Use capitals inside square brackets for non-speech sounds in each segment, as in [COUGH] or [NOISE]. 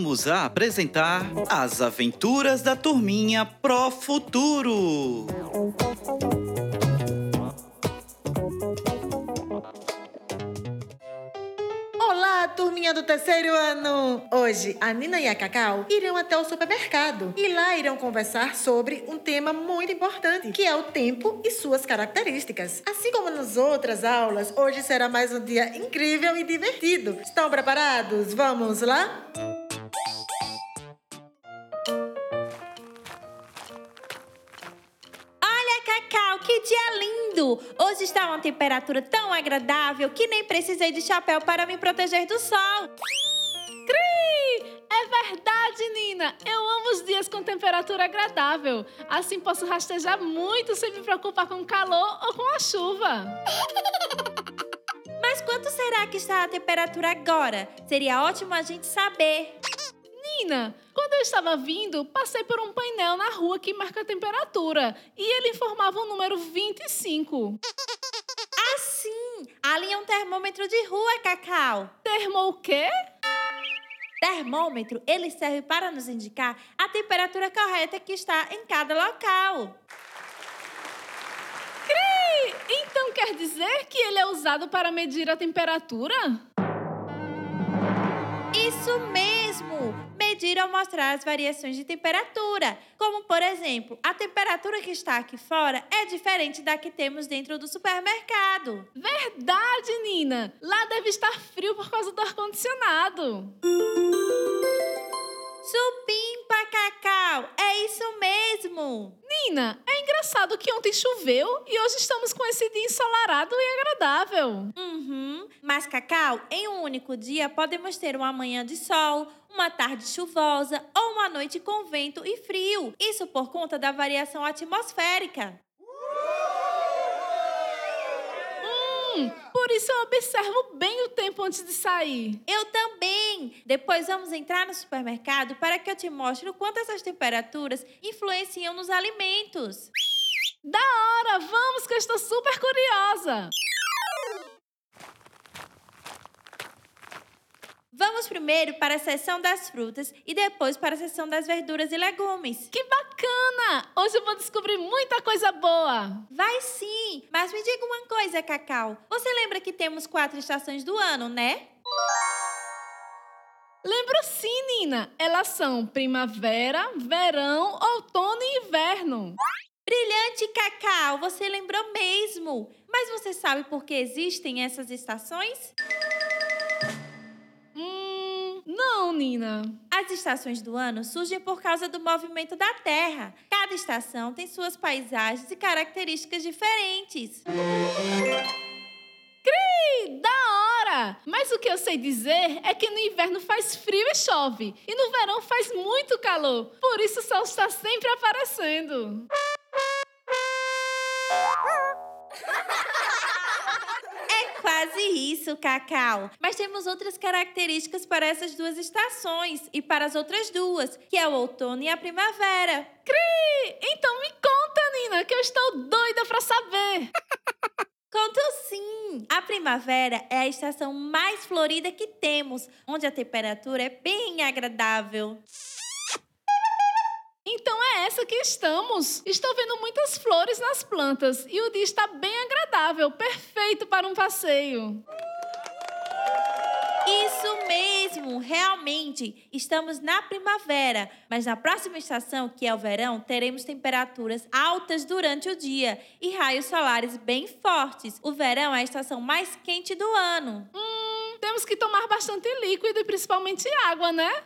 voltamos a apresentar As Aventuras da Turminha Pro Futuro. Olá, turminha do terceiro ano! Hoje, a Nina e a Cacau irão até o supermercado e lá irão conversar sobre um tema muito importante, que é o tempo e suas características. Assim como nas outras aulas, hoje será mais um dia incrível e divertido. Estão preparados? Vamos lá? Olha, Hoje está uma temperatura tão agradável que nem precisei de chapéu para me proteger do sol. Cri! É verdade, Nina! Eu amo os dias com temperatura agradável. Assim posso rastejar muito sem me preocupar com o calor ou com a chuva. [LAUGHS] Mas quanto será que está a temperatura agora? Seria ótimo a gente saber. Nina, quando eu estava vindo, passei por um painel na rua que marca a temperatura e ele informava o número 25. Assim, ali é um termômetro de rua, Cacau. Termo o quê? Termômetro, ele serve para nos indicar a temperatura correta que está em cada local. Cri! Então quer dizer que ele é usado para medir a temperatura? Isso mesmo! Medir ou mostrar as variações de temperatura. Como, por exemplo, a temperatura que está aqui fora é diferente da que temos dentro do supermercado. Verdade, Nina! Lá deve estar frio por causa do ar-condicionado. Supimpa, Cacau! É isso mesmo! Nina, é engraçado que ontem choveu e hoje estamos com esse dia ensolarado e agradável. Uhum. Mas, Cacau, em um único dia podemos ter uma manhã de sol, uma tarde chuvosa ou uma noite com vento e frio. Isso por conta da variação atmosférica. Hum, por isso eu observo bem tempo antes de sair. Eu também! Depois vamos entrar no supermercado para que eu te mostre o quanto essas temperaturas influenciam nos alimentos. Da hora! Vamos que eu estou super curiosa! Vamos primeiro para a seção das frutas e depois para a seção das verduras e legumes. Que bacana! Hoje eu vou descobrir muita coisa boa! Vai sim! Mas me diga uma coisa, Cacau. Você lembra que temos quatro estações do ano, né? Lembro sim, Nina! Elas são primavera, verão, outono e inverno. Brilhante, Cacau! Você lembrou mesmo! Mas você sabe por que existem essas estações? Hum, não, Nina. As estações do ano surgem por causa do movimento da Terra. Cada estação tem suas paisagens e características diferentes. Cri! Da hora! Mas o que eu sei dizer é que no inverno faz frio e chove, e no verão faz muito calor. Por isso o sol está sempre aparecendo. Quase isso, Cacau. Mas temos outras características para essas duas estações e para as outras duas, que é o outono e a primavera. Cri! Então me conta, Nina, que eu estou doida para saber. [LAUGHS] Conto sim! A primavera é a estação mais florida que temos, onde a temperatura é bem agradável. Então é essa que estamos. Estou vendo muitas flores nas plantas e o dia está bem agradável, perfeito para um passeio. Isso mesmo, realmente. Estamos na primavera, mas na próxima estação, que é o verão, teremos temperaturas altas durante o dia e raios solares bem fortes. O verão é a estação mais quente do ano. Hum, temos que tomar bastante líquido e principalmente água, né?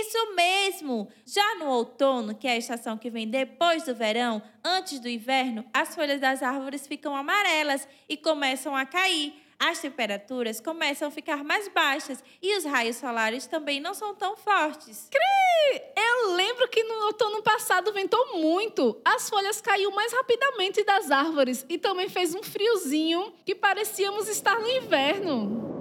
Isso mesmo! Já no outono, que é a estação que vem depois do verão, antes do inverno, as folhas das árvores ficam amarelas e começam a cair. As temperaturas começam a ficar mais baixas e os raios solares também não são tão fortes. Cri! Eu lembro que no outono passado ventou muito. As folhas caíram mais rapidamente das árvores e também fez um friozinho que parecíamos estar no inverno.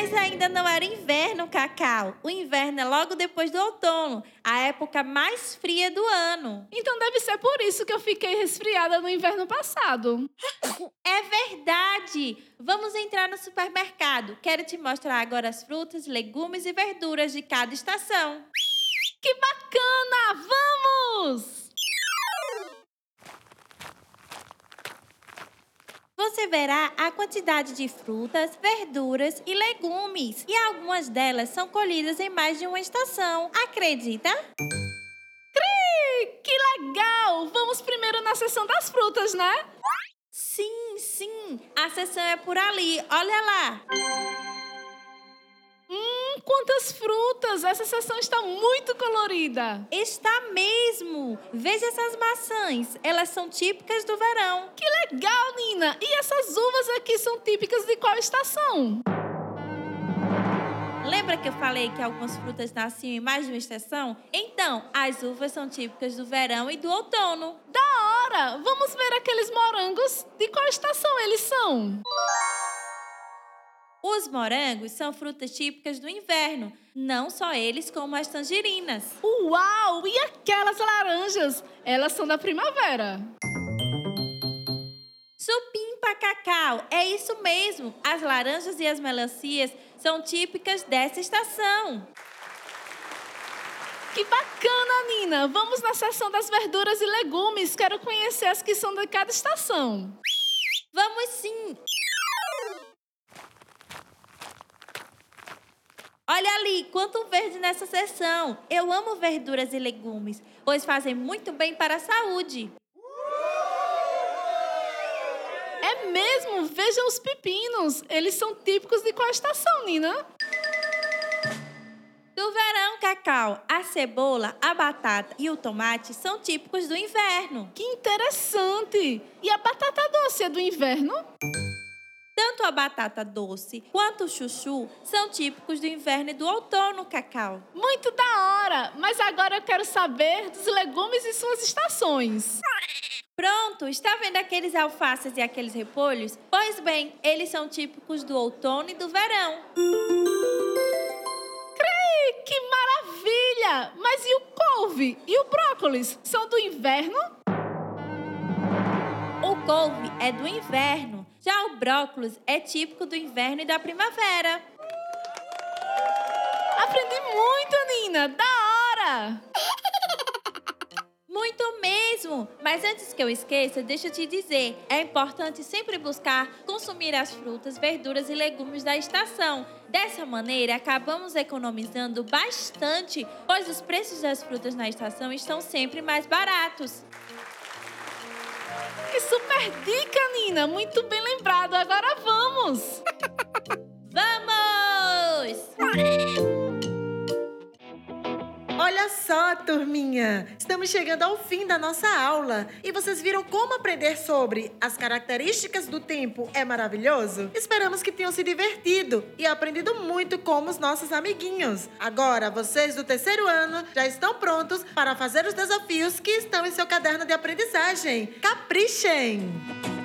Mas ainda não era inverno, Cacau. O inverno é logo depois do outono, a época mais fria do ano. Então deve ser por isso que eu fiquei resfriada no inverno passado. É verdade! Vamos entrar no supermercado. Quero te mostrar agora as frutas, legumes e verduras de cada estação. Que bacana! Vamos! Você verá a quantidade de frutas, verduras e legumes. E algumas delas são colhidas em mais de uma estação. Acredita? Cri! Que legal! Vamos primeiro na seção das frutas, né? Sim, sim. A seção é por ali. Olha lá. Quantas frutas! Essa seção está muito colorida. Está mesmo. Veja essas maçãs. Elas são típicas do verão. Que legal, Nina! E essas uvas aqui são típicas de qual estação? Lembra que eu falei que algumas frutas nasciam em mais de uma estação? Então, as uvas são típicas do verão e do outono. Da hora! Vamos ver aqueles morangos. De qual estação eles são? Os morangos são frutas típicas do inverno, não só eles, como as tangerinas. Uau! E aquelas laranjas? Elas são da primavera. Supimpa cacau, é isso mesmo. As laranjas e as melancias são típicas dessa estação. Que bacana, Nina! Vamos na seção das verduras e legumes. Quero conhecer as que são de cada estação. Vamos sim! Olha ali, quanto verde nessa seção. Eu amo verduras e legumes, pois fazem muito bem para a saúde. É mesmo? Vejam os pepinos. Eles são típicos de qual estação, Nina? Do verão, Cacau, a cebola, a batata e o tomate são típicos do inverno. Que interessante! E a batata doce é do inverno? Tanto a batata doce quanto o chuchu são típicos do inverno e do outono, Cacau. Muito da hora! Mas agora eu quero saber dos legumes e suas estações. Pronto, está vendo aqueles alfaces e aqueles repolhos? Pois bem, eles são típicos do outono e do verão. Crei, que maravilha! Mas e o couve? E o brócolis? São do inverno? O couve é do inverno, já o brócolis é típico do inverno e da primavera. Aprendi muito, Nina! Da hora! [LAUGHS] Muito mesmo! Mas antes que eu esqueça, deixa eu te dizer: é importante sempre buscar consumir as frutas, verduras e legumes da estação. Dessa maneira, acabamos economizando bastante, pois os preços das frutas na estação estão sempre mais baratos. Que super dica, Nina! Muito bem lembrado. Agora vamos! [LAUGHS] Vamos! Olha só, turminha! Estamos chegando ao fim da nossa aula. E vocês viram como aprender sobre as características do tempo é maravilhoso? Esperamos que tenham se divertido e aprendido muito com os nossos amiguinhos. Agora, vocês do terceiro ano já estão prontos para fazer os desafios que estão em seu caderno de aprendizagem. Caprichem!